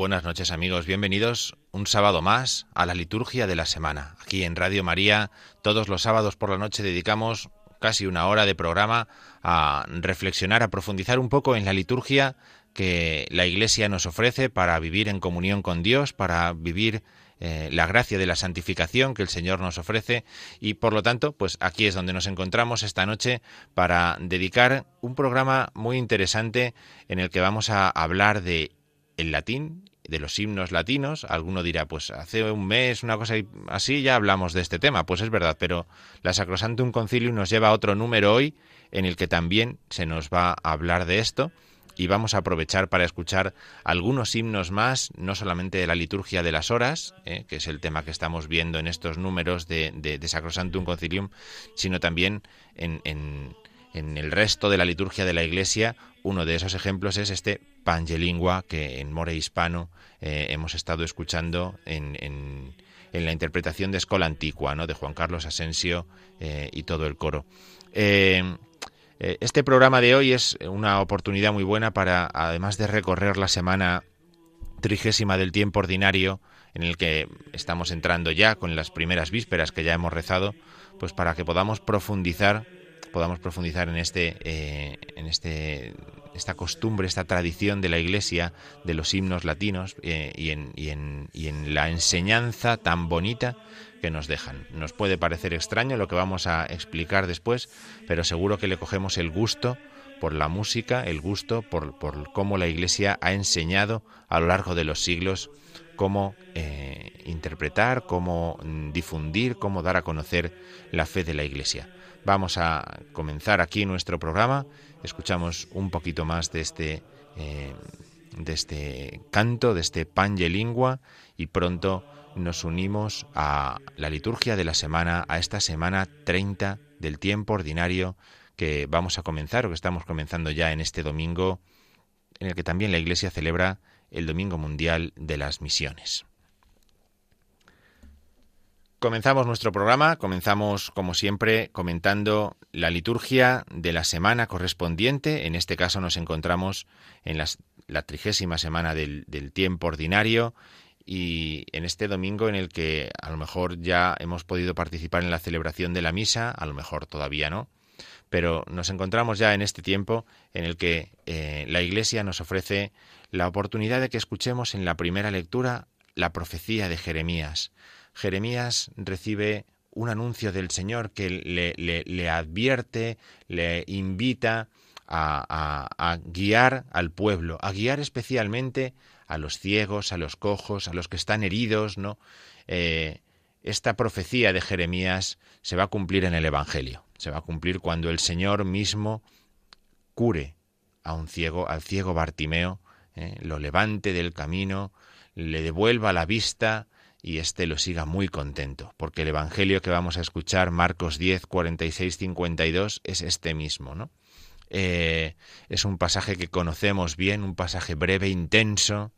Buenas noches amigos, bienvenidos un sábado más a la liturgia de la semana. Aquí en Radio María, todos los sábados por la noche dedicamos casi una hora de programa a reflexionar, a profundizar un poco en la liturgia que la Iglesia nos ofrece para vivir en comunión con Dios, para vivir eh, la gracia de la santificación que el Señor nos ofrece y por lo tanto, pues aquí es donde nos encontramos esta noche para dedicar un programa muy interesante en el que vamos a hablar de el latín, de los himnos latinos. Alguno dirá, pues hace un mes, una cosa así, ya hablamos de este tema. Pues es verdad, pero la Sacrosantum Concilium nos lleva a otro número hoy en el que también se nos va a hablar de esto y vamos a aprovechar para escuchar algunos himnos más, no solamente de la liturgia de las horas, eh, que es el tema que estamos viendo en estos números de, de, Sacrosantum Concilium, sino también en, en, el resto de la liturgia de la Iglesia. Uno de esos ejemplos es este Pangelingua que en More Hispano eh, hemos estado escuchando en, en, la interpretación de Escola Antigua, ¿no? de Juan Carlos Asensio eh, y todo el coro. Eh, este programa de hoy es una oportunidad muy buena para, además de recorrer la semana trigésima del tiempo ordinario, en el que estamos entrando ya con las primeras vísperas que ya hemos rezado, pues para que podamos profundizar, podamos profundizar en este, eh, en este, esta costumbre, esta tradición de la Iglesia, de los himnos latinos eh, y, en, y, en, y en la enseñanza tan bonita que nos dejan. Nos puede parecer extraño lo que vamos a explicar después, pero seguro que le cogemos el gusto por la música, el gusto por, por cómo la Iglesia ha enseñado a lo largo de los siglos cómo eh, interpretar, cómo mm, difundir, cómo dar a conocer la fe de la Iglesia. Vamos a comenzar aquí nuestro programa. Escuchamos un poquito más de este, eh, de este canto, de este Lingua, y pronto nos unimos a la liturgia de la semana, a esta semana 30 del tiempo ordinario que vamos a comenzar o que estamos comenzando ya en este domingo, en el que también la Iglesia celebra el Domingo Mundial de las Misiones. Comenzamos nuestro programa, comenzamos como siempre comentando la liturgia de la semana correspondiente. En este caso nos encontramos en la trigésima semana del, tiempo ordinario y en este domingo en el que a lo mejor ya hemos podido participar en la celebración de la misa, a lo mejor todavía no, pero nos encontramos ya en este tiempo en el que eh, la Iglesia nos ofrece la oportunidad de que escuchemos en la primera lectura la profecía de Jeremías. Jeremías recibe un anuncio del Señor que le, advierte, le invita a, a, guiar al pueblo, a guiar especialmente a los ciegos, a los cojos, a los que están heridos, ¿no? Eh, esta profecía de Jeremías se va a cumplir en el Evangelio. Se va a cumplir cuando el Señor mismo cure a un ciego, al ciego Bartimeo, ¿eh? lo levante del camino, le devuelva la vista y éste lo siga muy contento, porque el Evangelio que vamos a escuchar, Marcos 10, 46, 52, es este mismo, ¿no? Eh, es un pasaje que conocemos bien, un pasaje breve, intenso,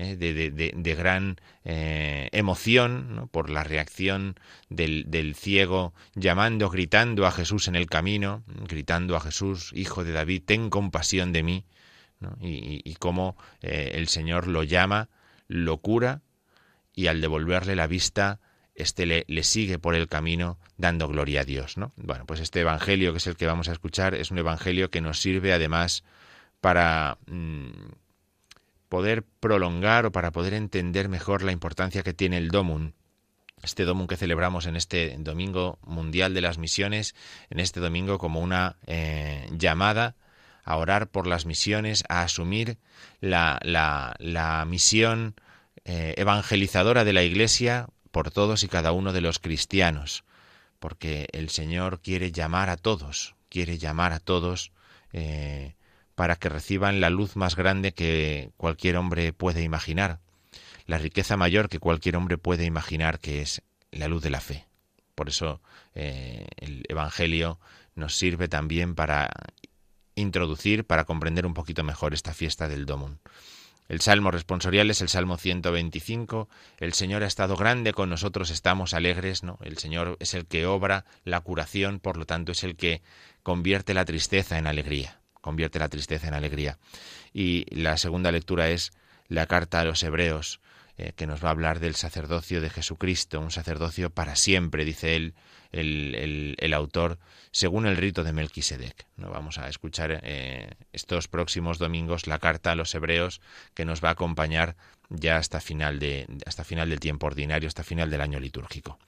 eh, de, gran eh, emoción por la reacción del, ciego llamando, gritando a Jesús en el camino, gritando a Jesús, Hijo de David, ten compasión de mí. y, cómo eh, el Señor lo llama, lo cura y al devolverle la vista, éste le, sigue por el camino dando gloria a Dios. ¿no? Bueno, pues este Evangelio, que es el que vamos a escuchar, es un Evangelio que nos sirve además para mm, poder prolongar o para poder entender mejor la importancia que tiene el Domum este domingo que celebramos en este Domingo Mundial de las Misiones, en este domingo como una eh, llamada a orar por las misiones, a asumir la, la, misión eh, evangelizadora de la Iglesia por todos y cada uno de los cristianos, porque el Señor quiere llamar a todos, quiere llamar a todos eh, para que reciban la luz más grande que cualquier hombre puede imaginar, la riqueza mayor que cualquier hombre puede imaginar que es la luz de la fe. Por eso eh, el Evangelio nos sirve también para introducir, para comprender un poquito mejor esta fiesta del Domum. El salmo responsorial es el salmo 125. El Señor ha estado grande con nosotros, estamos alegres, ¿no? El Señor es el que obra la curación, por lo tanto es el que convierte la tristeza en alegría, convierte la tristeza en alegría. Y la segunda lectura es la carta a los hebreos. Eh, que nos va a hablar del sacerdocio de Jesucristo, un sacerdocio para siempre, dice él, el, el, autor, según el rito de Melquisedec. ¿no? Vamos a escuchar eh, estos próximos domingos la carta a los hebreos que nos va a acompañar ya hasta final, de, hasta final del tiempo ordinario, hasta final del año litúrgico.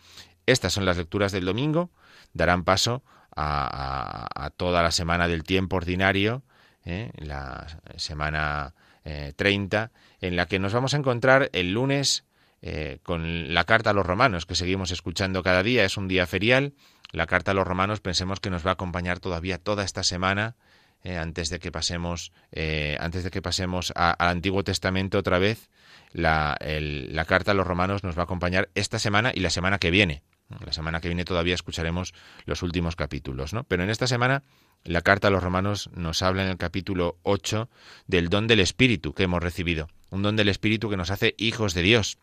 Estas son las lecturas del domingo, darán paso a, toda la semana del tiempo ordinario, ¿eh? la semana 30, en la que nos vamos a encontrar el lunes eh, con la carta a los romanos, que seguimos escuchando cada día, es un día ferial. La carta a los romanos pensemos que nos va a acompañar todavía toda esta semana, eh, antes de que pasemos, eh, antes de que pasemos al Antiguo Testamento otra vez. La, la carta a los romanos nos va a acompañar esta semana y la semana que viene. La semana que viene todavía escucharemos los últimos capítulos, ¿no? Pero en esta semana la carta a los romanos nos habla en el capítulo 8 del don del Espíritu que hemos recibido, un don del Espíritu que nos hace hijos de Dios,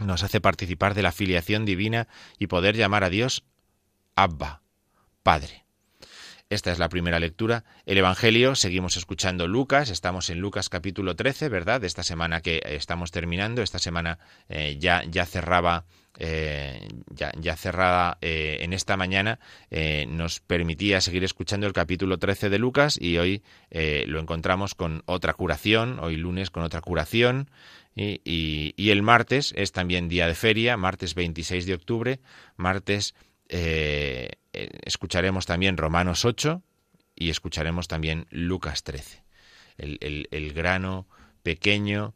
nos hace participar de la filiación divina y poder llamar a Dios Abba, Padre. Esta es la primera lectura. El Evangelio, seguimos escuchando Lucas, estamos en Lucas capítulo 13, ¿verdad? De esta semana que estamos terminando, esta semana eh, ya, ya cerraba eh, ya, cerrada eh, en esta mañana, nos permitía seguir escuchando el capítulo 13 de Lucas y hoy lo encontramos con otra curación, hoy lunes con otra curación. Y, y, el martes es también día de feria, martes 26 de octubre, martes eh, escucharemos también Romanos 8 y escucharemos también Lucas 13. El, grano pequeño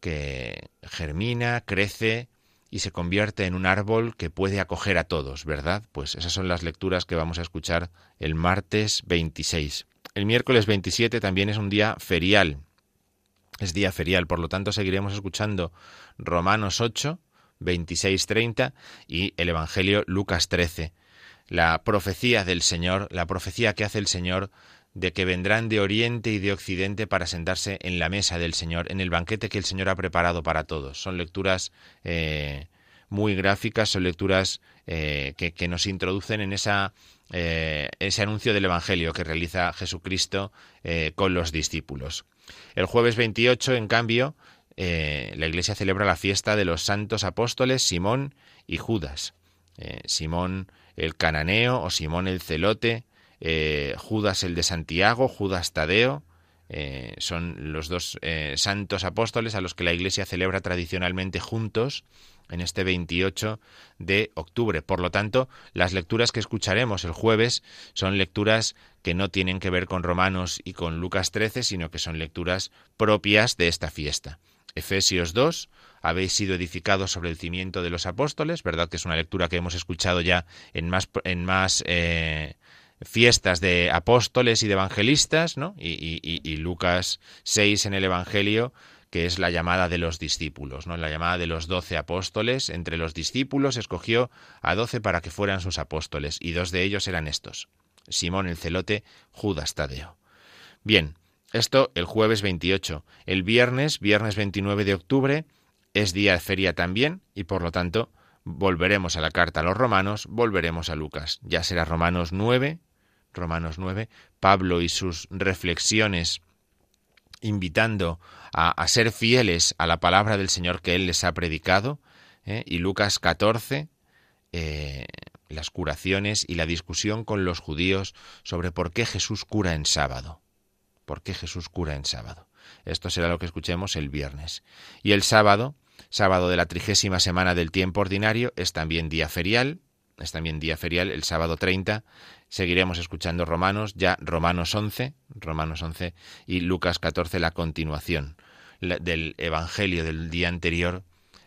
que germina, crece y se convierte en un árbol que puede acoger a todos, ¿verdad? Pues esas son las lecturas que vamos a escuchar el martes 26. El miércoles 27 también es un día ferial. Es día ferial, por lo tanto seguiremos escuchando Romanos 8, 26, 30 y el Evangelio Lucas 13 la profecía del Señor, la profecía que hace el Señor de que vendrán de oriente y de occidente para sentarse en la mesa del Señor, en el banquete que el Señor ha preparado para todos. Son lecturas eh, muy gráficas, son lecturas eh, que, nos introducen en eh, ese anuncio del Evangelio que realiza Jesucristo con los discípulos. El jueves 28, en cambio, la Iglesia celebra la fiesta de los santos apóstoles Simón y Judas. Simón el cananeo o Simón el celote, eh, Judas el de Santiago, Judas Tadeo, eh, son los dos eh, santos apóstoles a los que la Iglesia celebra tradicionalmente juntos en este 28 de octubre. Por lo tanto, las lecturas que escucharemos el jueves son lecturas que no tienen que ver con Romanos y con Lucas 13, sino que son lecturas propias de esta fiesta. Efesios 2, habéis sido edificados sobre el cimiento de los apóstoles, ¿verdad? Que es una lectura que hemos escuchado ya en más, en más eh, fiestas de apóstoles y de evangelistas, ¿no? Y, Lucas 6 en el Evangelio, que es la llamada de los discípulos, ¿no? La llamada de los doce apóstoles. Entre los discípulos escogió a doce para que fueran sus apóstoles, y dos de ellos eran estos, Simón el celote, Judas Tadeo. Bien, esto el jueves 28. El viernes, viernes 29 de octubre, es día de feria también y por lo tanto volveremos a la carta a los romanos, volveremos a Lucas. Ya será Romanos 9, Romanos 9, Pablo y sus reflexiones invitando a, ser fieles a la palabra del Señor que Él les ha predicado. ¿eh? Y Lucas 14, eh, las curaciones y la discusión con los judíos sobre por qué Jesús cura en sábado. ¿Por qué Jesús cura en sábado? Esto será lo que escuchemos el viernes. Y el sábado, sábado de la trigésima semana del tiempo ordinario, es también día ferial, es también día ferial, el sábado 30. Seguiremos escuchando Romanos, ya Romanos 11, Romanos 11 y Lucas 14, la continuación del Evangelio del día anterior,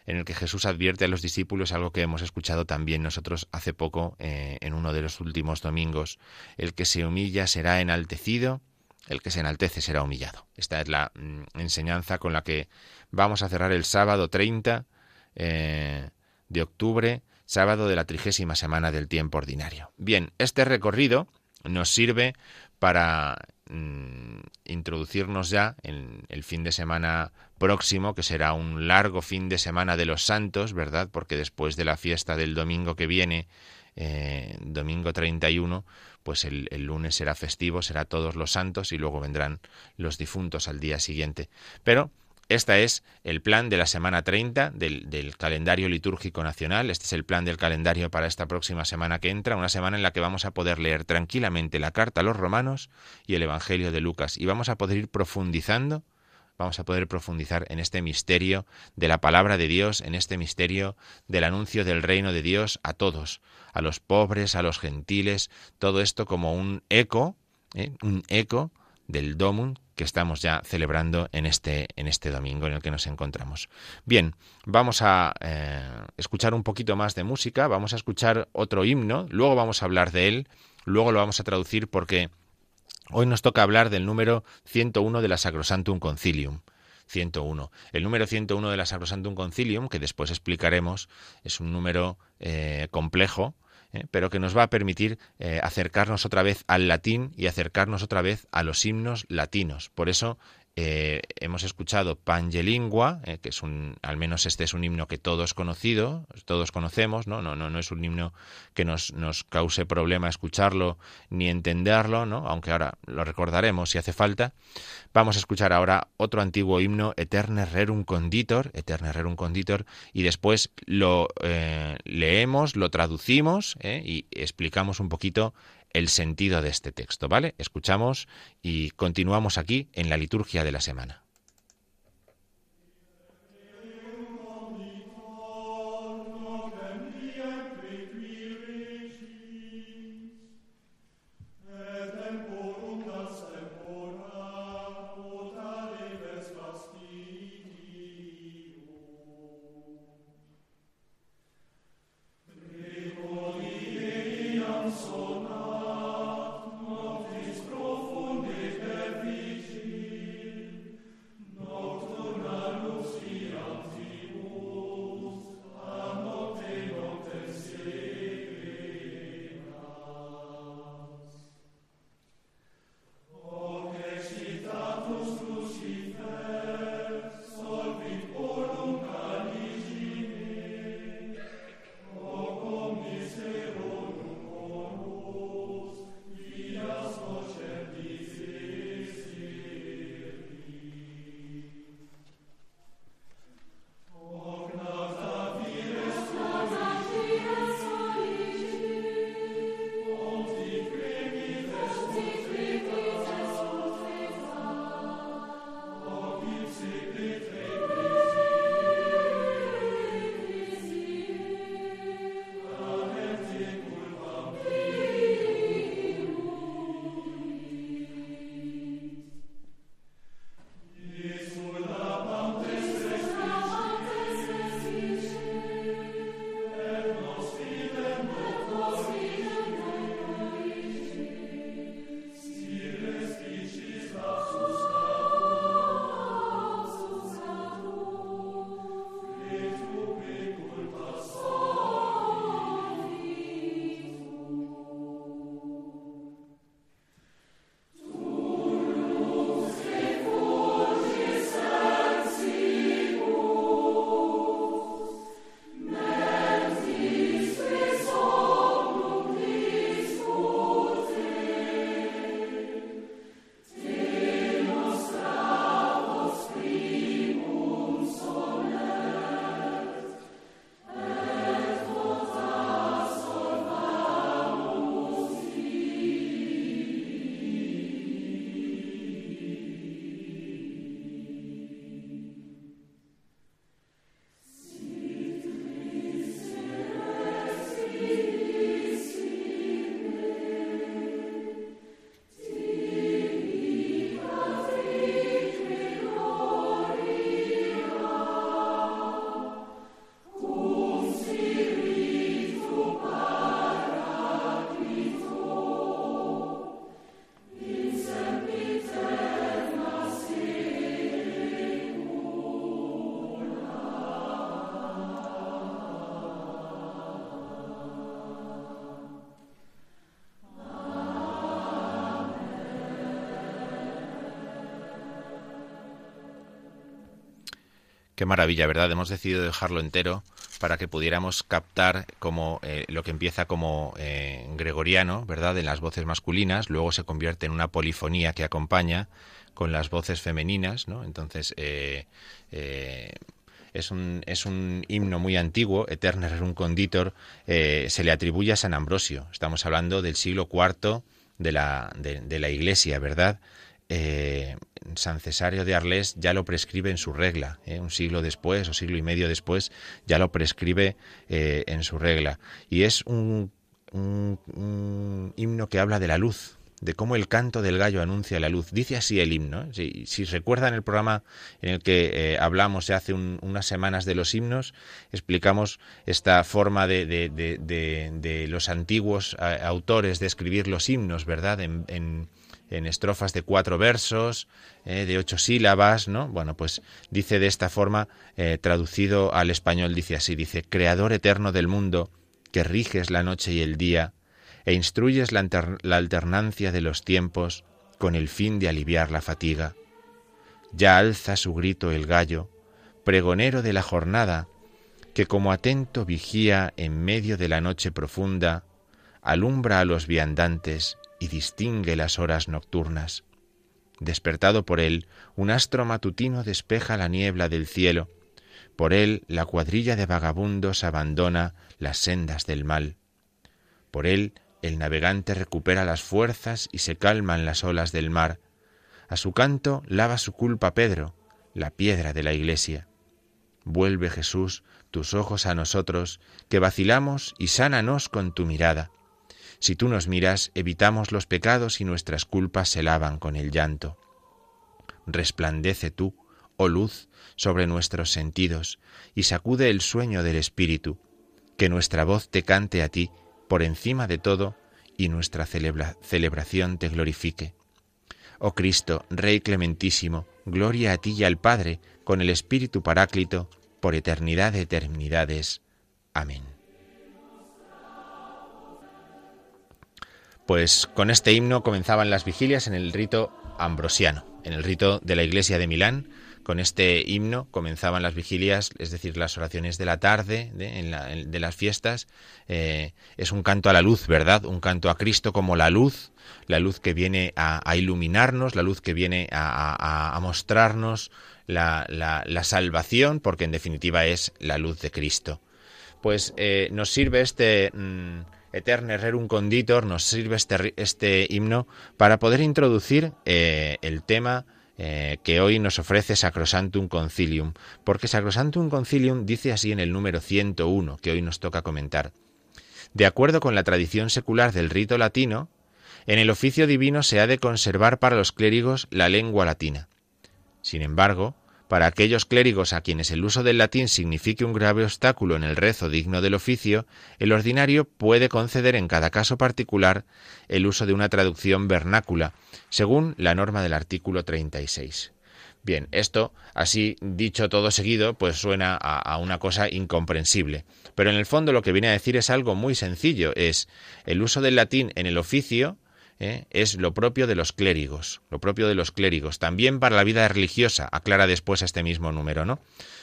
en el que Jesús advierte a los discípulos algo que hemos escuchado también nosotros hace poco eh, en uno de los últimos domingos. El que se humilla será enaltecido, el que se enaltece será humillado. Esta es la mm, enseñanza con la que vamos a cerrar el sábado 30 eh, de octubre sábado de la trigésima semana del tiempo ordinario. Bien, este recorrido nos sirve para mm, introducirnos ya en el fin de semana próximo, que será un largo fin de semana de los santos, ¿verdad? Porque después de la fiesta del domingo que viene, eh, domingo 31, pues el, el, lunes será festivo, será todos los santos y luego vendrán los difuntos al día siguiente. Pero este es el plan de la semana 30 del, calendario litúrgico nacional. Este es el plan del calendario para esta próxima semana que entra, una semana en la que vamos a poder leer tranquilamente la carta a los romanos y el Evangelio de Lucas. Y vamos a poder ir profundizando, vamos a poder profundizar en este misterio de la palabra de Dios, en este misterio del anuncio del reino de Dios a todos, a los pobres, a los gentiles, todo esto como un eco, ¿eh? un eco del Domum que estamos ya celebrando en este, en este domingo en el que nos encontramos. Bien, vamos a eh, escuchar un poquito más de música, vamos a escuchar otro himno, luego vamos a hablar de él, luego lo vamos a traducir porque hoy nos toca hablar del número 101 de la Sacrosantum Concilium. 101. El número 101 de la Sacrosantum Concilium, que después explicaremos, es un número eh, complejo, ¿eh? pero que nos va a permitir eh, acercarnos otra vez al latín y acercarnos otra vez a los himnos latinos. Por eso eh, hemos escuchado Pangelingua, eh, que es un, al menos este es un himno que todos conocido, todos conocemos, ¿no? No, no, no es un himno que nos, nos cause problema escucharlo ni entenderlo, ¿no? Aunque ahora lo recordaremos si hace falta. Vamos a escuchar ahora otro antiguo himno, Eterne Rerum Conditor, Eterne Rerum Conditor, y después lo eh, leemos, lo traducimos y explicamos un poquito el sentido de este texto, ¿vale? Escuchamos y continuamos aquí en la liturgia de la semana. Maravilla, ¿verdad? Hemos decidido dejarlo entero para que pudiéramos captar como eh, lo que empieza como eh, gregoriano, ¿verdad? En las voces masculinas, luego se convierte en una polifonía que acompaña con las voces femeninas, ¿no? Entonces eh, es un, es un himno muy antiguo, Eterna Rerum Conditor, se le atribuye a San Ambrosio. Estamos hablando del siglo IV de la, de la Iglesia, ¿verdad? Eh, San Cesario de Arles ya lo prescribe en su regla, ¿eh? un siglo después o siglo y medio después ya lo prescribe eh, en su regla. Y es un, un, himno que habla de la luz, de cómo el canto del gallo anuncia la luz. Dice así el himno. Si, recuerdan el programa en el que hablamos hace unas semanas de los himnos, explicamos esta forma de, los antiguos autores de escribir los himnos, ¿verdad? En, en estrofas de cuatro versos, eh, de ocho sílabas, ¿no? Bueno, pues dice de esta forma, eh, traducido al español, dice así, dice, Creador eterno del mundo, que riges la noche y el día, e instruyes la, la alternancia de los tiempos con el fin de aliviar la fatiga. Ya alza su grito el gallo, pregonero de la jornada, que como atento vigía en medio de la noche profunda, alumbra a los viandantes y distingue las horas nocturnas. Despertado por él, un astro matutino despeja la niebla del cielo. Por él la cuadrilla de vagabundos abandona las sendas del mal. Por él el navegante recupera las fuerzas y se calman las olas del mar. A su canto lava su culpa Pedro, la piedra de la iglesia. Vuelve Jesús tus ojos a nosotros, que vacilamos, y sánanos con tu mirada. Si tú nos miras, evitamos los pecados y nuestras culpas se lavan con el llanto. Resplandece tú, oh luz, sobre nuestros sentidos, y sacude el sueño del Espíritu, que nuestra voz te cante a ti, por encima de todo, y nuestra celebración te glorifique. Oh Cristo, Rey clementísimo, gloria a ti y al Padre, con el Espíritu Paráclito, por eternidad de eternidades. Amén. Pues con este himno comenzaban las vigilias en el rito ambrosiano, en el rito de la iglesia de Milán. Con este himno comenzaban las vigilias, es decir, las oraciones de la tarde de, las fiestas. Eh, es un canto a la luz, ¿verdad? Un canto a Cristo como la luz, la luz que viene a, iluminarnos, la luz que viene a, mostrarnos la, salvación, porque en definitiva es la luz de Cristo. Pues eh, nos sirve este... Mm, Eterne Rerum Conditor nos sirve este, este himno para poder introducir eh, el tema eh, que hoy nos ofrece Sacrosantum Concilium, porque Sacrosantum Concilium dice así en el número 101 que hoy nos toca comentar. De acuerdo con la tradición secular del rito latino, en el oficio divino se ha de conservar para los clérigos la lengua latina. Sin embargo, para aquellos clérigos a quienes el uso del latín signifique un grave obstáculo en el rezo digno del oficio, el ordinario puede conceder en cada caso particular el uso de una traducción vernácula, según la norma del artículo 36. Bien, esto, así dicho todo seguido, pues suena a, a, una cosa incomprensible. Pero en el fondo lo que viene a decir es algo muy sencillo, es el uso del latín en el oficio ¿eh? es lo propio de los clérigos, lo propio de los clérigos, también para la vida religiosa, aclara después este mismo número, ¿no?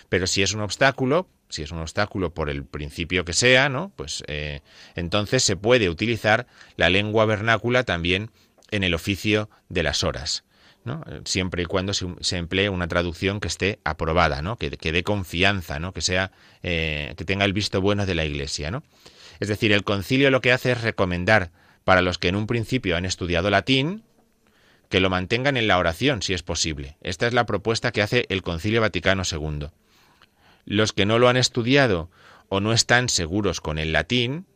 Pero si es un obstáculo, si es un obstáculo por el principio que sea, ¿no? Pues eh, entonces se puede utilizar la lengua vernácula también en el oficio de las horas. ¿no? siempre y cuando se, emplee una traducción que esté aprobada, ¿no? que, dé confianza, ¿no? que sea eh, que tenga el visto bueno de la Iglesia, ¿no? Es decir, el concilio lo que hace es recomendar para los que en un principio han estudiado latín, que lo mantengan en la oración, si es posible. Esta es la propuesta que hace el Concilio Vaticano II. Los que no lo han estudiado o no están seguros con el latín,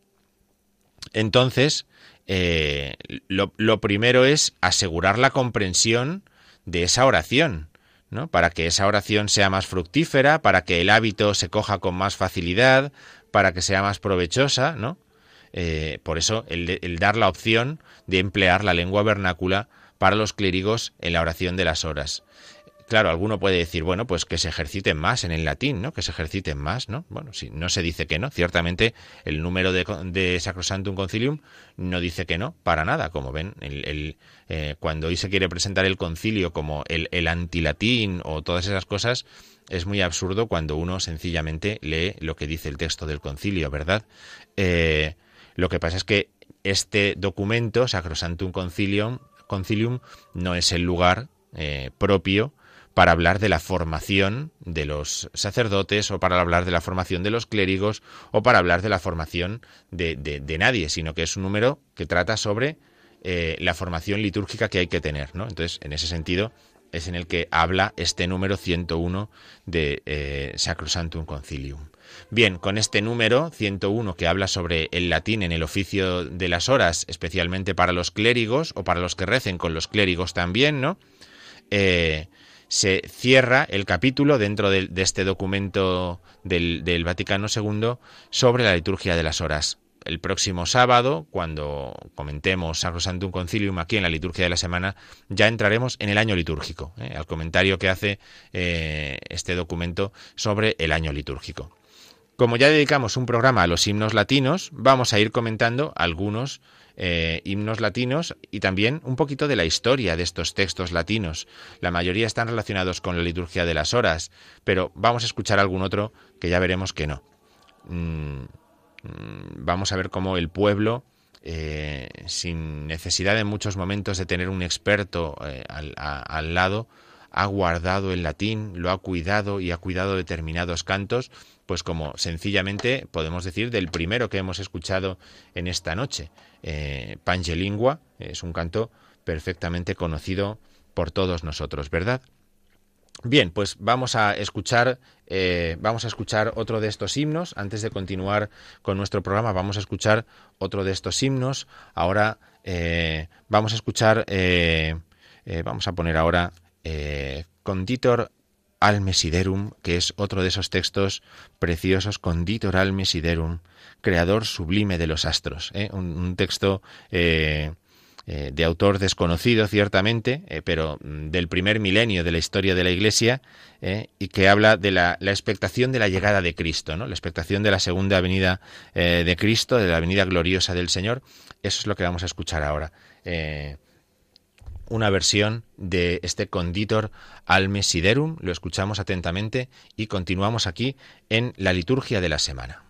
entonces eh, lo, lo, primero es asegurar la comprensión de esa oración, ¿no? Para que esa oración sea más fructífera, para que el hábito se coja con más facilidad, para que sea más provechosa, ¿no? Eh, por eso el, dar la opción de emplear la lengua vernácula para los clérigos en la oración de las horas. claro, alguno puede decir, bueno, pues que se ejerciten más en el latín, ¿no? Que se ejerciten más, ¿no? Bueno, si no se dice que no, ciertamente el número de, de Sacrosantum Concilium no dice que no, para nada, como ven, el, eh, cuando hoy se quiere presentar el concilio como el, el antilatín o todas esas cosas, es muy absurdo cuando uno sencillamente lee lo que dice el texto del concilio, ¿verdad? Eh, lo que pasa es que este documento, Sacrosantum Concilium, Concilium no es el lugar eh, propio para hablar de la formación de los sacerdotes o para hablar de la formación de los clérigos o para hablar de la formación de, de, nadie, sino que es un número que trata sobre eh, la formación litúrgica que hay que tener. ¿no? Entonces, en ese sentido, es en el que habla este número 101 de eh, Sacrosantum Concilium. Bien, con este número 101 que habla sobre el latín en el oficio de las horas, especialmente para los clérigos o para los que recen con los clérigos también, ¿no? Eh, se cierra el capítulo dentro de, este documento del, Vaticano II sobre la liturgia de las horas. El próximo sábado, cuando comentemos Sacrosantum Concilium aquí en la liturgia de la semana, ya entraremos en el año litúrgico, ¿eh? al comentario que hace eh, este documento sobre el año litúrgico. Como ya dedicamos un programa a los himnos latinos, vamos a ir comentando algunos eh, himnos latinos y también un poquito de la historia de estos textos latinos. La mayoría están relacionados con la liturgia de las horas, pero vamos a escuchar algún otro que ya veremos que no. Mm, mm, vamos a ver cómo el pueblo, eh, sin necesidad en muchos momentos de tener un experto eh, al lado, ha guardado el latín, lo ha cuidado y ha cuidado determinados cantos, pues como sencillamente podemos decir del primero que hemos escuchado en esta noche. Eh, Pangelingua es un canto perfectamente conocido por todos nosotros, ¿verdad? Bien, pues vamos a escuchar, eh, vamos a escuchar otro de estos himnos. Antes de continuar con nuestro programa, vamos a escuchar otro de estos himnos. Ahora eh, vamos a escuchar, vamos a poner ahora Conditor al Mesiderum, que es otro de esos textos preciosos, Conditor al Mesiderum, creador sublime de los astros. ¿eh? Un, texto eh, eh, de autor desconocido, ciertamente, pero del primer milenio de la historia de la Iglesia, y que habla de la, la, expectación de la llegada de Cristo, ¿no? la expectación de la segunda venida de Cristo, de la venida gloriosa del Señor. Eso es lo que vamos a escuchar ahora una versión de este Conditor al Mesiderum, lo escuchamos atentamente y continuamos aquí en la liturgia de la semana.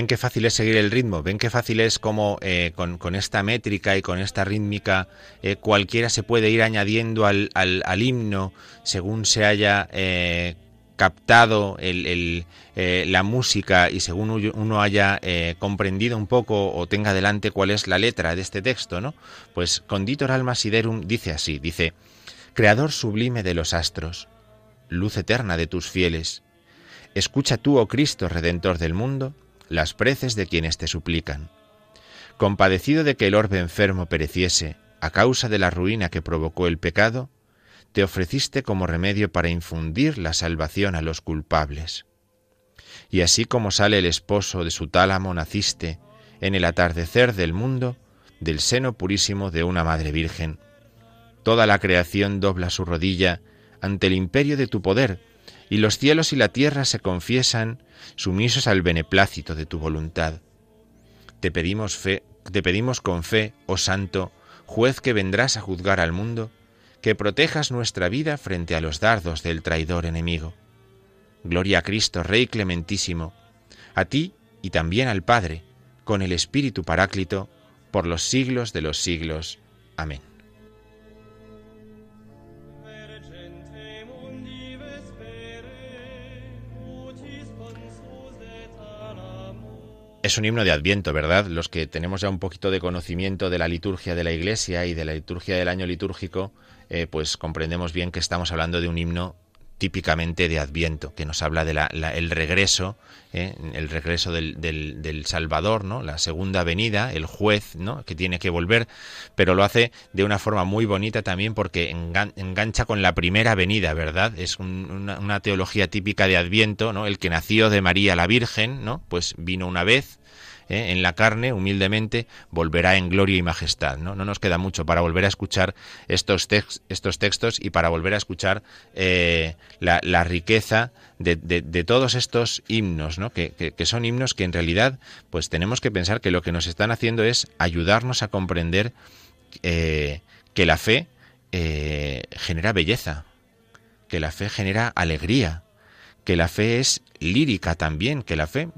Ven qué fácil es seguir el ritmo, ven qué fácil es como eh, con, esta métrica y con esta rítmica eh, cualquiera se puede ir añadiendo al, himno según se haya eh, captado la música y según uno haya comprendido un poco o tenga delante cuál es la letra de este texto, ¿no? Pues Conditor Alma Siderum dice así, dice, Creador sublime de los astros, luz eterna de tus fieles, escucha tú, oh Cristo, Redentor del mundo, las preces de quienes te suplican. Compadecido de que el orbe enfermo pereciese a causa de la ruina que provocó el pecado, te ofreciste como remedio para infundir la salvación a los culpables. y así como sale el esposo de su tálamo naciste, en el atardecer del mundo, del seno purísimo de una Madre Virgen. Toda la creación dobla su rodilla ante el imperio de tu poder, y los cielos y la tierra se confiesan sumisos al beneplácito de tu voluntad. Te pedimos fe, te pedimos con fe, oh Santo, juez que vendrás a juzgar al mundo, que protejas nuestra vida frente a los dardos del traidor enemigo. Gloria a Cristo, Rey clementísimo, a ti y también al Padre, con el Espíritu Paráclito, por los siglos de los siglos. Amén. Es un himno de Adviento, ¿verdad? Los que tenemos ya un poquito de conocimiento de la liturgia de la Iglesia y de la liturgia del año litúrgico, eh, pues comprendemos bien que estamos hablando de un himno típicamente de Adviento, que nos habla del el regreso, eh, el regreso del, del, Salvador, ¿no? La segunda venida, el juez, ¿no? Que tiene que volver, pero lo hace de una forma muy bonita también porque engancha con la primera venida, ¿verdad? Es una, una, teología típica de Adviento, ¿no? El que nació de María la Virgen, ¿no? Pues vino una vez, ¿eh? en la carne, humildemente, volverá en gloria y majestad. No, no nos queda mucho para volver a escuchar estos, estos textos y para volver a escuchar eh, la, riqueza de, todos estos himnos, ¿no? Que, son himnos que en realidad pues tenemos que pensar que lo que nos están haciendo es ayudarnos a comprender eh, que la fe genera belleza, que la fe genera alegría, que la fe es lírica también, que la fe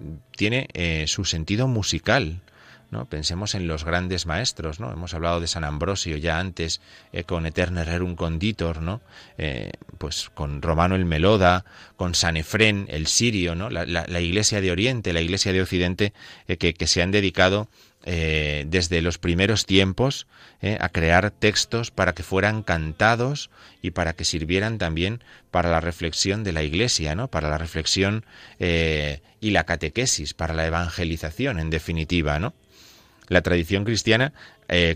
tiene eh, su sentido musical. ¿no? Pensemos en los grandes maestros, ¿no? Hemos hablado de San Ambrosio ya antes, eh, con Eterne Rerum Conditor, ¿no? Eh, pues con Romano el Meloda, con San Efrén el Sirio, ¿no? La, Iglesia de Oriente, la Iglesia de Occidente, que, se han dedicado eh, desde los primeros tiempos eh, a crear textos para que fueran cantados y para que sirvieran también para la reflexión de la Iglesia, ¿no? para la reflexión eh, y la catequesis, para la evangelización, en definitiva. ¿no? La tradición cristiana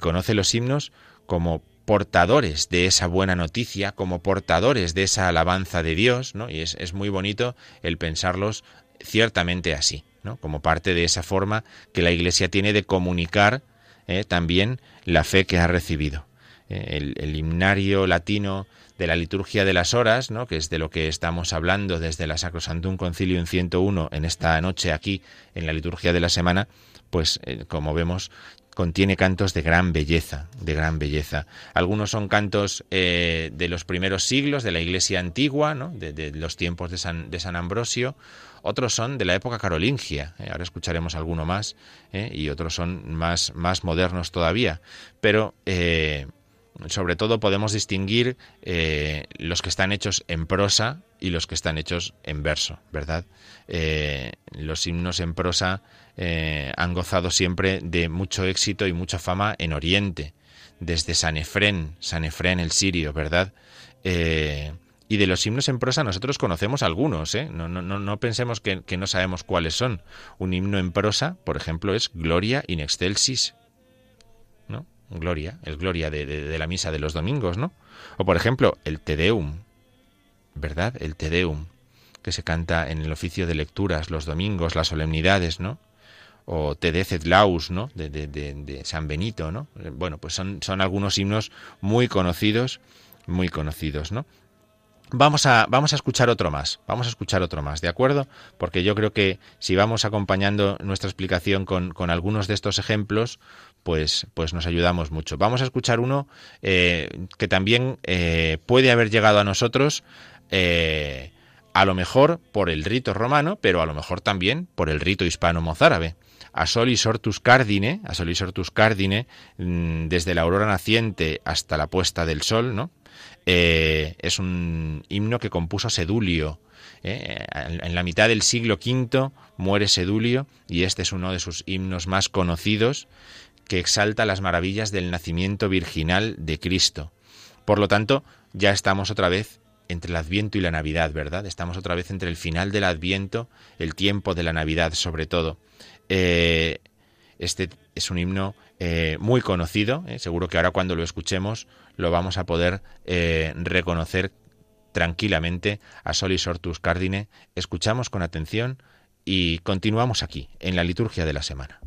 conoce los himnos como portadores de esa buena noticia, como portadores de esa alabanza de Dios, ¿no? y es, es muy bonito el pensarlos ciertamente así como parte de esa forma que la Iglesia tiene de comunicar eh, también la fe que ha recibido. Eh, el, himnario latino de la liturgia de las horas, ¿no? que es de lo que estamos hablando desde la Sacrosantum Concilium 101 en esta noche aquí en la liturgia de la semana, pues eh, como vemos contiene cantos de gran belleza, de gran belleza. Algunos son cantos de los primeros siglos de la Iglesia antigua, de, los tiempos de San, Ambrosio, otros son de la época carolingia, ¿eh? ahora escucharemos alguno más, ¿eh? y otros son más, más modernos todavía, pero eh, sobre todo podemos distinguir los que están hechos en prosa y los que están hechos en verso, ¿verdad? los himnos en prosa han gozado siempre de mucho éxito y mucha fama en Oriente, desde San Efrén, San Efrén el sirio, ¿verdad? Y de los himnos en prosa nosotros conocemos algunos, ¿eh? No, no, no, pensemos que, no sabemos cuáles son. Un himno en prosa, por ejemplo, es Gloria in excelsis. Gloria, el Gloria de, la misa de los domingos, ¿no? O por ejemplo, el Te Deum, ¿verdad? El Te Deum, que se canta en el oficio de lecturas los domingos, las solemnidades, ¿no? O Te Decet Laus, ¿no? De, de, San Benito, ¿no? Bueno, pues son, son algunos himnos muy conocidos, muy conocidos, ¿no? Vamos a, vamos a escuchar otro más, vamos a escuchar otro más, ¿de acuerdo? Porque yo creo que si vamos acompañando nuestra explicación con, con algunos de estos ejemplos, pues, pues nos ayudamos mucho. Vamos a escuchar uno eh, que también eh, puede haber llegado a nosotros, eh, a lo mejor por el rito romano, pero a lo mejor también por el rito hispano-mozárabe. A sol y sortus cardine, a sol y sortus cardine, mm, desde la aurora naciente hasta la puesta del sol, ¿no? Es un himno que compuso Sedulio. En la mitad del siglo V muere Sedulio y este es uno de sus himnos más conocidos que exalta las maravillas del nacimiento virginal de Cristo. Por lo tanto, ya estamos otra vez entre el Adviento y la Navidad, ¿verdad? Estamos otra vez entre el final del Adviento, el tiempo de la Navidad sobre todo. Eh, este es un himno muy conocido, seguro que ahora cuando lo escuchemos lo vamos a poder eh, reconocer tranquilamente a Solis Ortus Cardine. Escuchamos con atención y continuamos aquí, en la liturgia de la semana.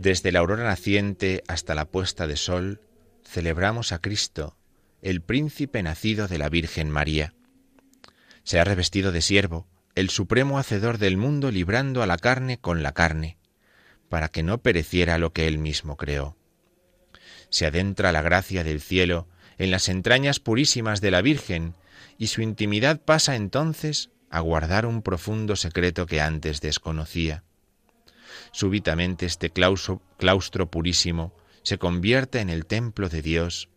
Desde la aurora naciente hasta la puesta de sol, celebramos a Cristo, el príncipe nacido de la Virgen María. Se ha revestido de siervo, el supremo hacedor del mundo librando a la carne con la carne, para que no pereciera lo que él mismo creó. Se adentra la gracia del cielo en las entrañas purísimas de la Virgen, y su intimidad pasa entonces a guardar un profundo secreto que antes desconocía. Súbitamente este claustro, purísimo se convierte en el templo de Dios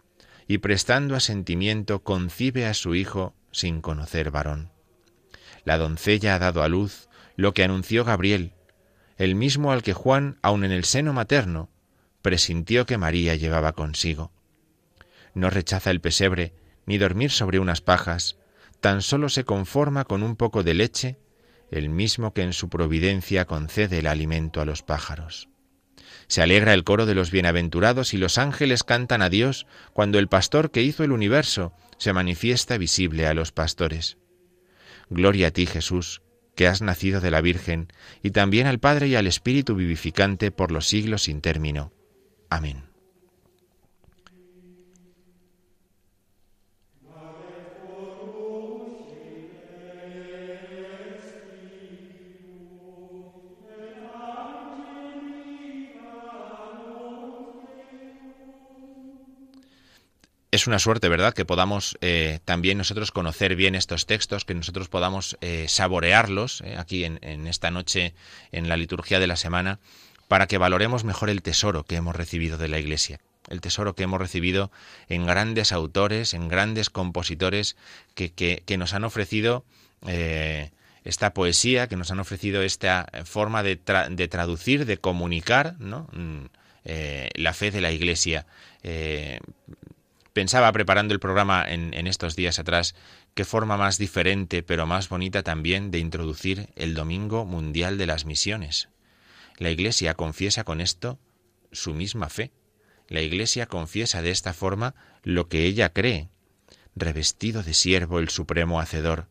y prestando asentimiento concibe a su hijo sin conocer varón. La doncella ha dado a luz lo que anunció Gabriel, el mismo al que Juan, aun en el seno materno, presintió que María llevaba consigo. No rechaza el pesebre ni dormir sobre unas pajas, tan solo se conforma con un poco de leche el mismo que en su providencia concede el alimento a los pájaros. Se alegra el coro de los bienaventurados y los ángeles cantan a Dios cuando el pastor que hizo el universo se manifiesta visible a los pastores. Gloria a ti, Jesús, que has nacido de la Virgen, y también al Padre y al Espíritu vivificante por los siglos sin término. Amén. Es una suerte, ¿verdad?, que podamos eh, también nosotros conocer bien estos textos, que nosotros podamos eh, saborearlos eh, aquí en, esta noche, en la liturgia de la semana, para que valoremos mejor el tesoro que hemos recibido de la Iglesia, el tesoro que hemos recibido en grandes autores, en grandes compositores que, que, que nos han ofrecido esta poesía, que nos han ofrecido esta forma de, de traducir, de comunicar, ¿no? Mm, la fe de la Iglesia Pensaba preparando el programa en, estos días atrás qué forma más diferente pero más bonita también de introducir el Domingo Mundial de las Misiones. La Iglesia confiesa con esto su misma fe. La Iglesia confiesa de esta forma lo que ella cree. Revestido de siervo el Supremo Hacedor,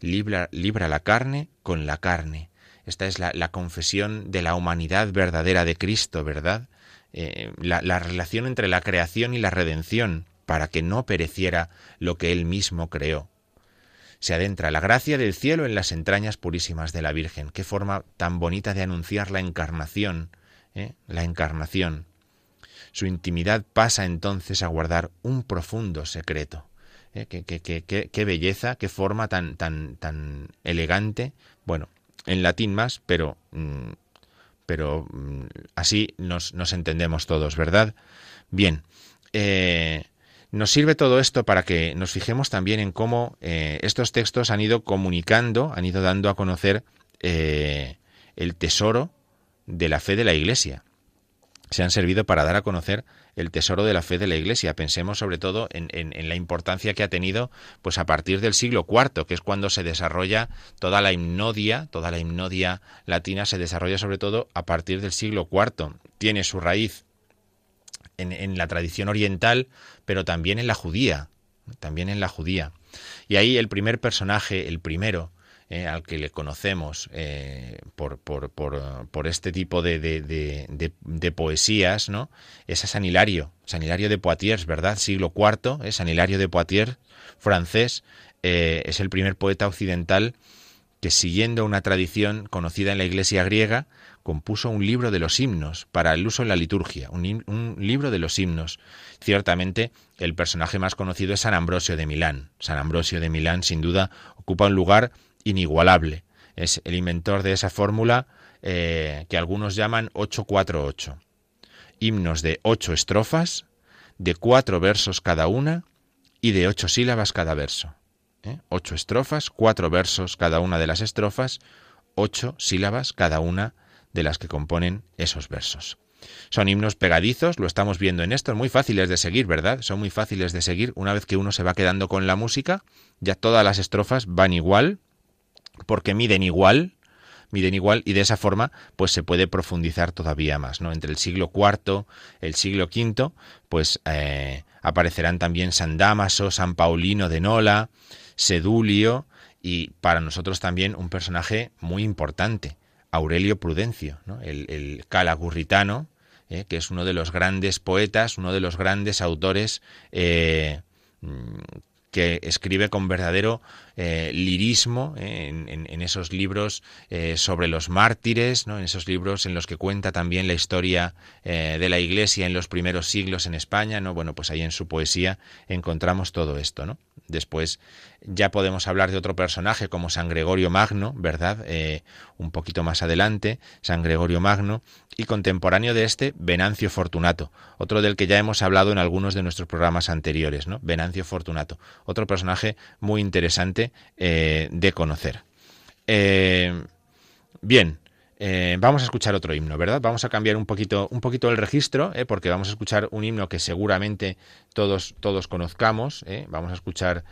libra, libra la carne con la carne. Esta es la, confesión de la humanidad verdadera de Cristo, ¿verdad? Eh, la relación entre la creación y la redención, para que no pereciera lo que él mismo creó. Se adentra la gracia del cielo en las entrañas purísimas de la Virgen. Qué forma tan bonita de anunciar la encarnación, ¿eh? la encarnación. Su intimidad pasa entonces a guardar un profundo secreto. ¿eh? Qué, belleza, qué forma tan, tan, tan elegante. Bueno, en latín más, pero, mm, pero mm, así nos, entendemos todos, ¿verdad? Bien, eh, nos sirve todo esto para que nos fijemos también en cómo eh, estos textos han ido comunicando, han ido dando a conocer eh, el tesoro de la fe de la Iglesia. Se han servido para dar a conocer el tesoro de la fe de la Iglesia. Pensemos sobre todo en, la importancia que ha tenido pues a partir del siglo IV, que es cuando se desarrolla toda la himnodia, toda la himnodia latina se desarrolla sobre todo a partir del siglo IV. Tiene su raíz en, la tradición oriental, pero también en la judía, también en la judía. Y ahí el primer personaje, el primero, eh, al que le conocemos eh, por, por, por, por, este tipo de, de, poesías, ¿no? Es a San Hilario, San Hilario de Poitiers, ¿verdad? Siglo IV, ¿eh? San Hilario de Poitiers, francés, es el primer poeta occidental que siguiendo una tradición conocida en la iglesia griega, compuso un libro de los himnos para el uso en la liturgia, un, libro de los himnos. Ciertamente, el personaje más conocido es San Ambrosio de Milán. San Ambrosio de Milán, sin duda, ocupa un lugar inigualable. Es el inventor de esa fórmula eh, que algunos llaman 848. Himnos de ocho estrofas, de cuatro versos cada una y de ocho sílabas cada verso. ¿eh? Ocho estrofas, cuatro versos cada una de las estrofas, ocho sílabas cada una de las que componen esos versos. Son himnos pegadizos, lo estamos viendo en esto, muy fáciles de seguir, ¿verdad? Son muy fáciles de seguir. Una vez que uno se va quedando con la música, ya todas las estrofas van igual, porque miden igual, miden igual y de esa forma pues se puede profundizar todavía más, ¿no? Entre el siglo IV, el siglo V, pues eh, aparecerán también San Damaso, San Paulino de Nola, Sedulio y para nosotros también un personaje muy importante, Aurelio Prudencio, el, calagurritano, eh, que es uno de los grandes poetas, uno de los grandes autores eh, que escribe con verdadero eh, lirismo en, esos libros sobre los mártires, ¿no? en esos libros en los que cuenta también la historia de la Iglesia en los primeros siglos en España, ¿no? Bueno, pues ahí en su poesía encontramos todo esto, ¿no? Después ya podemos hablar de otro personaje como San Gregorio Magno, ¿verdad? un poquito más adelante, San Gregorio Magno, y contemporáneo de este, Venancio Fortunato, otro del que ya hemos hablado en algunos de nuestros programas anteriores, ¿no? Venancio Fortunato, otro personaje muy interesante eh, de conocer. Eh, bien, eh, vamos a escuchar otro himno, ¿verdad? Vamos a cambiar un poquito, un poquito el registro, porque vamos a escuchar un himno que seguramente todos, todos conozcamos. Vamos a escuchar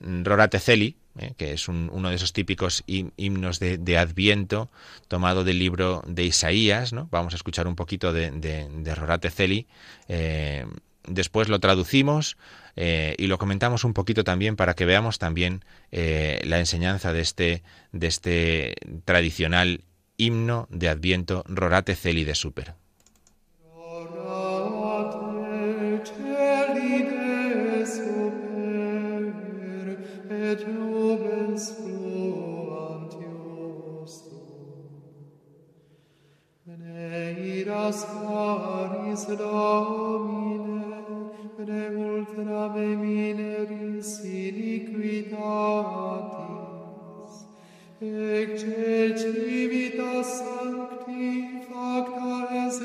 Rorate Celi, que es uno de esos típicos himnos de, Adviento, tomado del libro de Isaías. ¿no? Vamos a escuchar un poquito de, de Rorate Celi. Después lo traducimos, eh, y lo comentamos un poquito también para que veamos también eh, la enseñanza de este, de este tradicional himno de Adviento Rorate Celi de Super. remus grave mineris iniquitatis, ecce civitas sancti facta es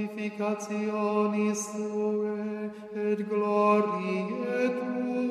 sanctificationis Tue, et gloriae Tue,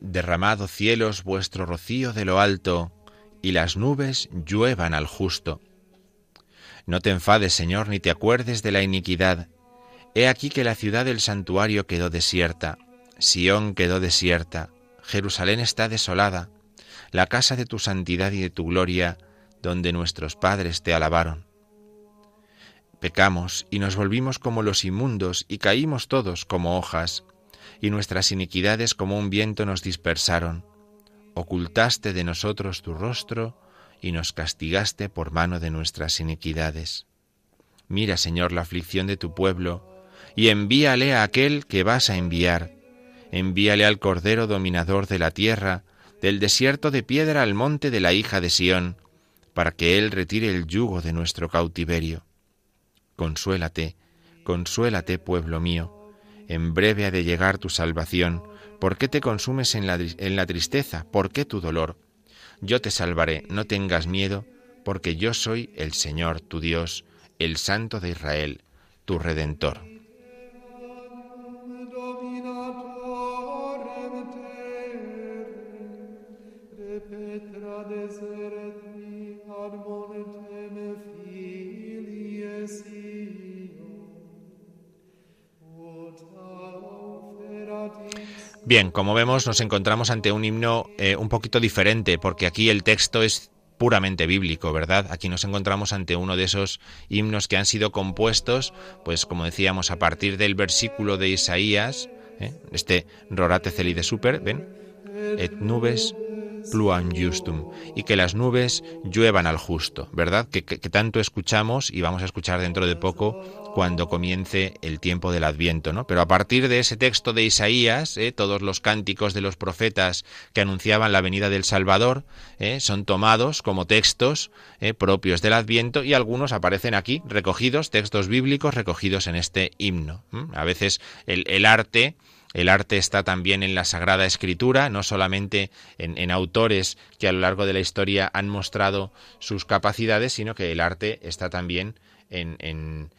Derramado cielos vuestro rocío de lo alto, y las nubes lluevan al justo. No te enfades, Señor, ni te acuerdes de la iniquidad. He aquí que la ciudad del santuario quedó desierta, Sión quedó desierta, Jerusalén está desolada, la casa de tu santidad y de tu gloria, donde nuestros padres te alabaron. Pecamos y nos volvimos como los inmundos y caímos todos como hojas, y nuestras iniquidades como un viento nos dispersaron. Ocultaste de nosotros tu rostro y nos castigaste por mano de nuestras iniquidades. Mira, Señor, la aflicción de tu pueblo, y envíale a aquel que vas a enviar. Envíale al Cordero dominador de la tierra, del desierto de piedra al monte de la hija de Sión, para que él retire el yugo de nuestro cautiverio. Consuélate, consuélate, pueblo mío. En breve ha de llegar tu salvación. ¿Por qué te consumes en la, tristeza? ¿Por qué tu dolor? Yo te salvaré, no tengas miedo, porque yo soy el Señor tu Dios, el Santo de Israel, tu Redentor. Bien, como vemos nos encontramos ante un himno eh, un poquito diferente, porque aquí el texto es puramente bíblico, ¿verdad? Aquí nos encontramos ante uno de esos himnos que han sido compuestos, pues como decíamos, a partir del versículo de Isaías, ¿eh? este Rorate celide super, ¿ven? Et nubes pluam justum, y que las nubes lluevan al justo, ¿verdad? Que, tanto escuchamos y vamos a escuchar dentro de poco cuando comience el tiempo del Adviento, ¿no? Pero a partir de ese texto de Isaías, ¿eh? todos los cánticos de los profetas que anunciaban la venida del Salvador ¿eh? son tomados como textos ¿eh? propios del Adviento y algunos aparecen aquí recogidos, textos bíblicos recogidos en este himno. A veces el arte el arte está también en la Sagrada Escritura, no solamente en, autores que a lo largo de la historia han mostrado sus capacidades, sino que el arte está también en,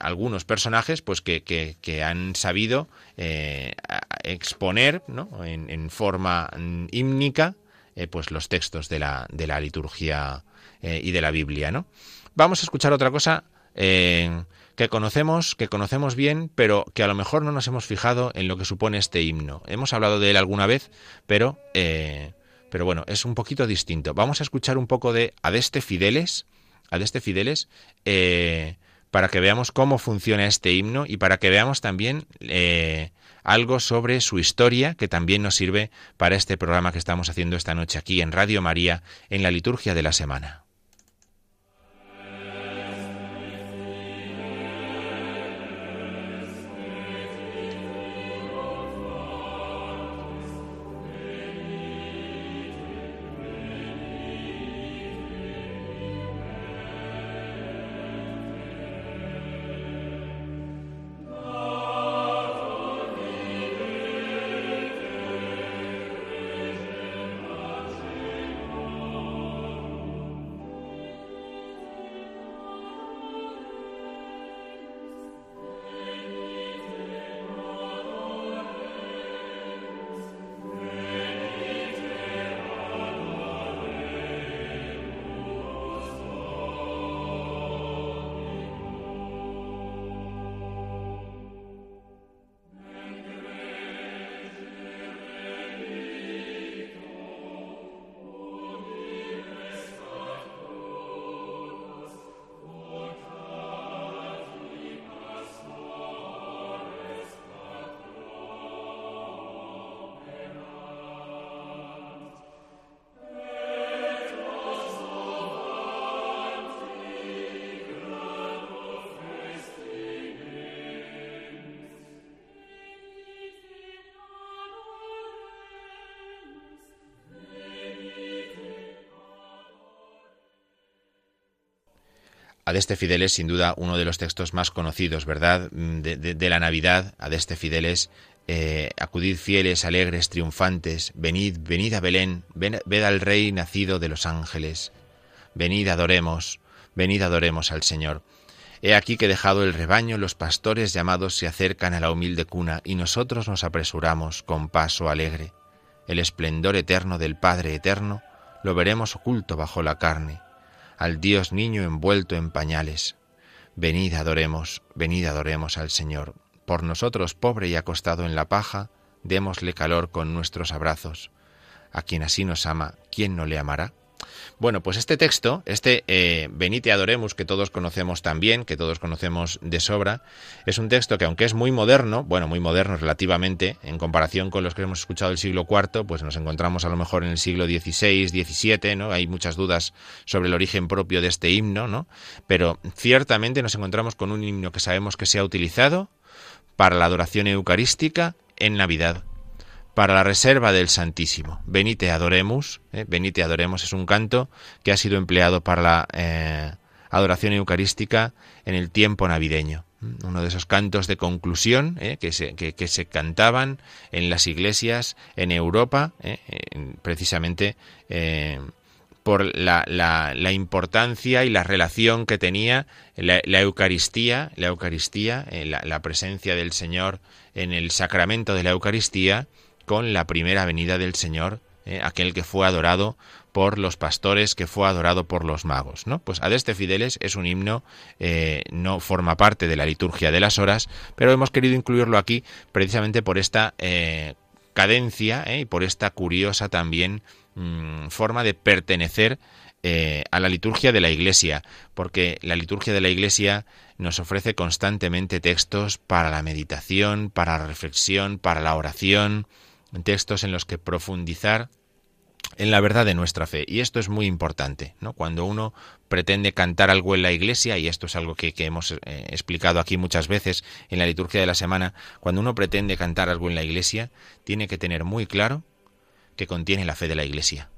algunos personajes pues que, han sabido eh, exponer en, forma hímnica eh, pues los textos de la, de la liturgia eh, y de la Biblia. ¿no? Vamos a escuchar otra cosa que conocemos, que conocemos bien, pero que a lo mejor no nos hemos fijado en lo que supone este himno. Hemos hablado de él alguna vez, pero, eh, pero bueno, es un poquito distinto. Vamos a escuchar un poco de Adeste Fideles, Adeste Fideles, eh, para que veamos cómo funciona este himno y para que veamos también eh, algo sobre su historia que también nos sirve para este programa que estamos haciendo esta noche aquí en Radio María en la liturgia de la semana. Adeste Fideles, sin duda, uno de los textos más conocidos, ¿verdad?, de, la Navidad. Adeste Fideles, eh, acudid fieles, alegres, triunfantes, venid, venid a Belén, ved al Rey nacido de los ángeles. Venid, adoremos, venid, adoremos al Señor. He aquí que dejado el rebaño, los pastores llamados se acercan a la humilde cuna, y nosotros nos apresuramos con paso alegre. El esplendor eterno del Padre eterno lo veremos oculto bajo la carne al Dios niño envuelto en pañales. Venid adoremos, venid adoremos al Señor. Por nosotros, pobre y acostado en la paja, démosle calor con nuestros abrazos. A quien así nos ama, ¿quién no le amará? Bueno, pues este texto, este eh, Benite Adoremus, que todos conocemos también, que todos conocemos de sobra, es un texto que aunque es muy moderno, bueno, muy moderno relativamente, en comparación con los que hemos escuchado del siglo IV, pues nos encontramos a lo mejor en el siglo XVI, XVII, ¿no? Hay muchas dudas sobre el origen propio de este himno, ¿no? Pero ciertamente nos encontramos con un himno que sabemos que se ha utilizado para la adoración eucarística en Navidad para la reserva del Santísimo. Benite adoremus, eh, benite adoremus es un canto que ha sido empleado para la eh, adoración eucarística en el tiempo navideño. Uno de esos cantos de conclusión eh, que, se, que, se, cantaban en las iglesias en Europa, precisamente por la, la, importancia y la relación que tenía la, Eucaristía, la Eucaristía, la presencia del Señor en el sacramento de la Eucaristía con la primera venida del Señor, eh, aquel que fue adorado por los pastores, que fue adorado por los magos. ¿no? Pues Adeste Fideles es un himno, eh, no forma parte de la liturgia de las horas, pero hemos querido incluirlo aquí precisamente por esta eh, cadencia y por esta curiosa también mm, forma de pertenecer a la liturgia de la Iglesia, porque la liturgia de la Iglesia nos ofrece constantemente textos para la meditación, para la reflexión, para la oración, textos en los que profundizar en la verdad de nuestra fe. Y esto es muy importante, ¿no? Cuando uno pretende cantar algo en la iglesia, y esto es algo que, hemos eh, explicado aquí muchas veces en la liturgia de la semana, cuando uno pretende cantar algo en la iglesia, tiene que tener muy claro que contiene la fe de la iglesia.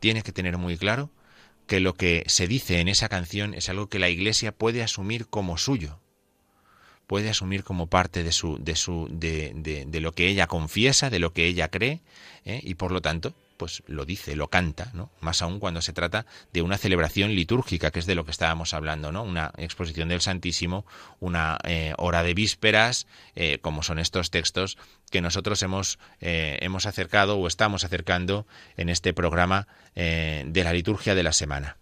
Tiene que tener muy claro que lo que se dice en esa canción es algo que la iglesia puede asumir como suyo, puede asumir como parte de su de su de, de, lo que ella confiesa de lo que ella cree ¿eh? y por lo tanto pues lo dice lo canta no más aún cuando se trata de una celebración litúrgica que es de lo que estábamos hablando no una exposición del Santísimo una eh, hora de vísperas eh, como son estos textos que nosotros hemos hemos acercado o estamos acercando en este programa de la liturgia de la semana.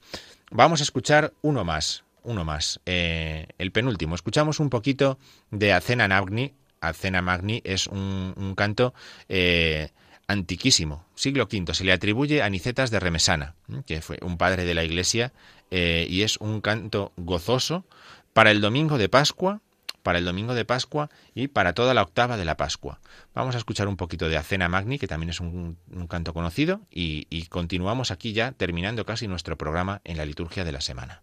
Vamos a escuchar uno más uno más, eh, el penúltimo. Escuchamos un poquito de Acena Magni. Acena Magni es un, canto eh, antiquísimo, siglo V. Se le atribuye a Nicetas de Remesana, que fue un padre de la Iglesia, eh, y es un canto gozoso para el domingo de Pascua, para el domingo de Pascua y para toda la octava de la Pascua. Vamos a escuchar un poquito de Acena Magni, que también es un, canto conocido, y continuamos aquí ya terminando casi nuestro programa en la liturgia de la semana.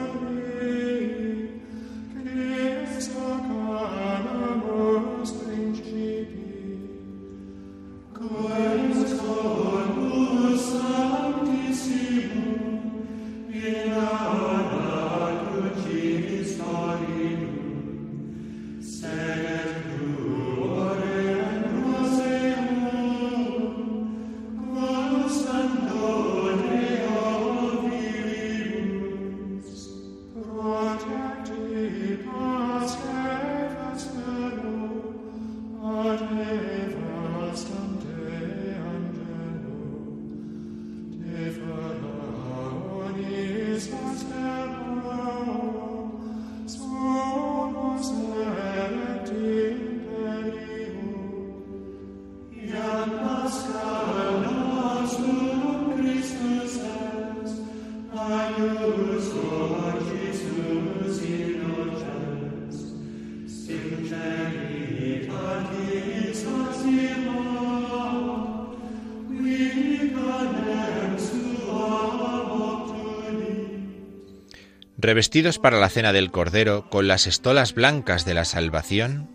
Revestidos para la cena del Cordero con las estolas blancas de la salvación,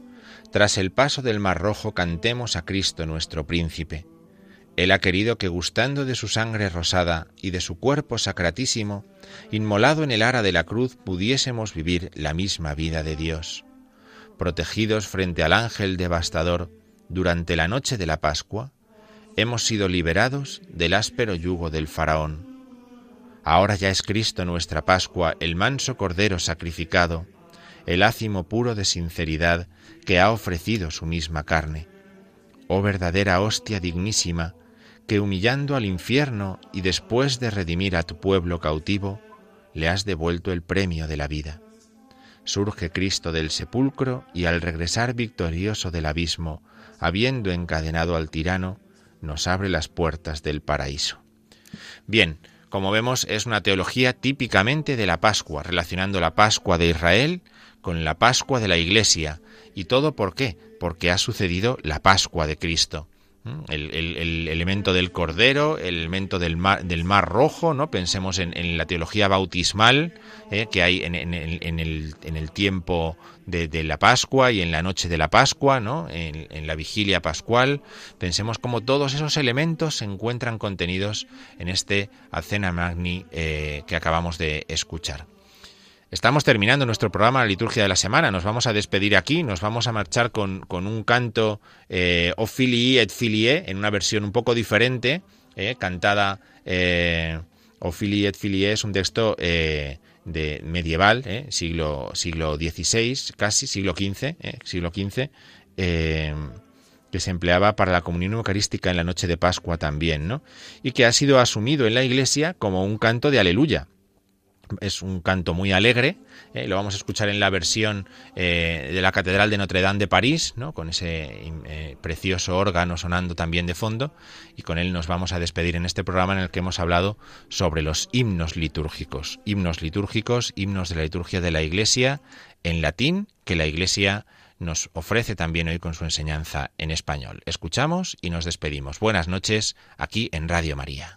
tras el paso del Mar Rojo cantemos a Cristo nuestro príncipe. Él ha querido que gustando de su sangre rosada y de su cuerpo sacratísimo, inmolado en el ara de la cruz, pudiésemos vivir la misma vida de Dios. Protegidos frente al ángel devastador durante la noche de la Pascua, hemos sido liberados del áspero yugo del faraón Ahora ya es Cristo nuestra Pascua, el manso Cordero sacrificado, el ácimo puro de sinceridad que ha ofrecido su misma carne. oh verdadera hostia dignísima, que humillando al infierno y después de redimir a tu pueblo cautivo, le has devuelto el premio de la vida. Surge Cristo del sepulcro y al regresar victorioso del abismo, habiendo encadenado al tirano, nos abre las puertas del paraíso. Bien, como vemos, es una teología típicamente de la Pascua, relacionando la Pascua de Israel con la Pascua de la Iglesia. ¿Y todo por qué? Porque ha sucedido la Pascua de Cristo. El, elemento del cordero, el elemento del mar, del mar rojo, ¿no? Pensemos en, la teología bautismal ¿eh? que hay en, el, tiempo de, la Pascua y en la noche de la Pascua, ¿no? En, la vigilia pascual. Pensemos cómo todos esos elementos se encuentran contenidos en este Acena Magni eh, que acabamos de escuchar. Estamos terminando nuestro programa La Liturgia de la Semana. Nos vamos a despedir aquí, nos vamos a marchar con, un canto eh, Ophilie et Filie, en una versión un poco diferente, eh, cantada eh, Ophilie et Filie es un texto eh, de medieval, siglo, siglo XVI, casi siglo XV, siglo XV que se empleaba para la comunión eucarística en la noche de Pascua también, ¿no? Y que ha sido asumido en la Iglesia como un canto de aleluya es un canto muy alegre, eh, lo vamos a escuchar en la versión eh, de la Catedral de Notre Dame de París, ¿no? con ese eh, precioso órgano sonando también de fondo, y con él nos vamos a despedir en este programa en el que hemos hablado sobre los himnos litúrgicos, himnos litúrgicos, himnos de la liturgia de la Iglesia en latín, que la Iglesia nos ofrece también hoy con su enseñanza en español. Escuchamos y nos despedimos. Buenas noches aquí en Radio María.